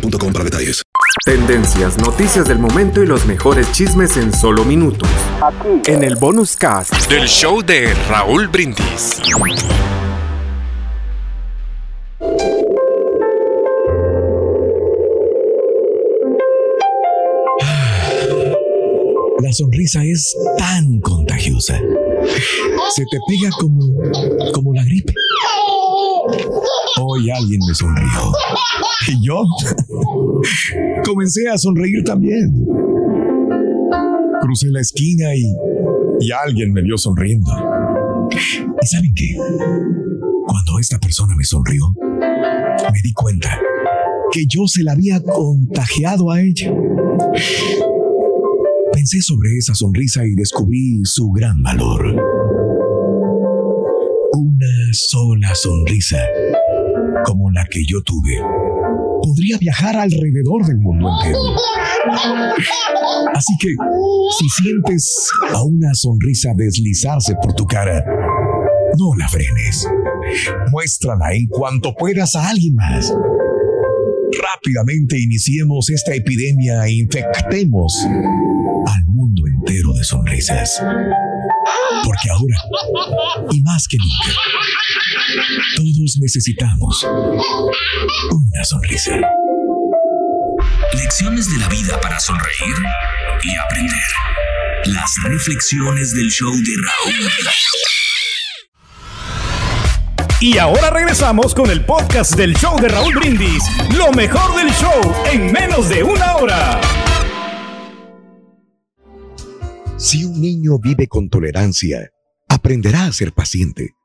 boostmobile.com para detalles. Tendencias, noticias del momento y los mejores chismes en solo minutos. En el bonus cast. Del show de Raúl Brindis. La sonrisa es tan contagiosa. Se te pega como, como la gripe. Hoy alguien me sonrió. Y yo comencé a sonreír también. Crucé la esquina y, y alguien me vio sonriendo. ¿Y saben qué? Cuando esta persona me sonrió, me di cuenta que yo se la había contagiado a ella. Pensé sobre esa sonrisa y descubrí su gran valor. Una sola sonrisa, como la que yo tuve, podría viajar alrededor del mundo entero. Así que, si sientes a una sonrisa deslizarse por tu cara, no la frenes. Muéstrala en cuanto puedas a alguien más. Rápidamente iniciemos esta epidemia e infectemos al mundo entero de sonrisas. Porque ahora, y más que nunca, todos necesitamos una sonrisa. Lecciones de la vida para sonreír y aprender. Las reflexiones del show de Raúl. Y ahora regresamos con el podcast del show de Raúl Brindis. Lo mejor del show en menos de una hora. Si un niño vive con tolerancia, aprenderá a ser paciente.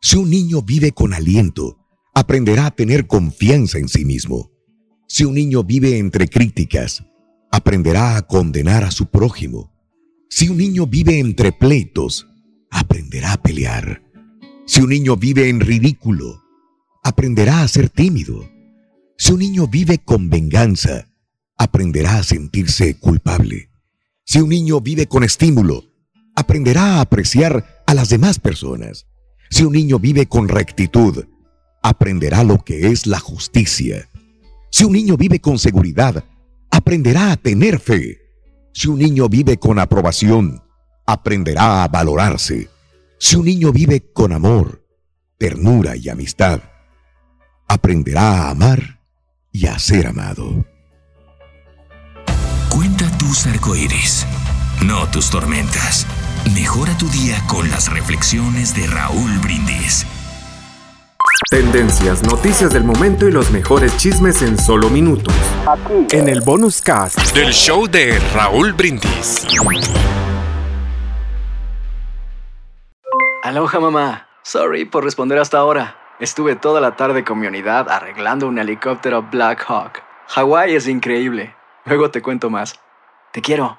Si un niño vive con aliento, aprenderá a tener confianza en sí mismo. Si un niño vive entre críticas, aprenderá a condenar a su prójimo. Si un niño vive entre pleitos, aprenderá a pelear. Si un niño vive en ridículo, aprenderá a ser tímido. Si un niño vive con venganza, aprenderá a sentirse culpable. Si un niño vive con estímulo, aprenderá a apreciar a las demás personas. Si un niño vive con rectitud, aprenderá lo que es la justicia. Si un niño vive con seguridad, aprenderá a tener fe. Si un niño vive con aprobación, aprenderá a valorarse. Si un niño vive con amor, ternura y amistad, aprenderá a amar y a ser amado. Cuenta tus arcoíris, no tus tormentas. Mejora tu día con las reflexiones de Raúl Brindis. Tendencias, noticias del momento y los mejores chismes en solo minutos. En el bonus cast. Del show de Raúl Brindis. Aloha mamá. Sorry por responder hasta ahora. Estuve toda la tarde con mi unidad arreglando un helicóptero Black Hawk. Hawái es increíble. Luego te cuento más. Te quiero.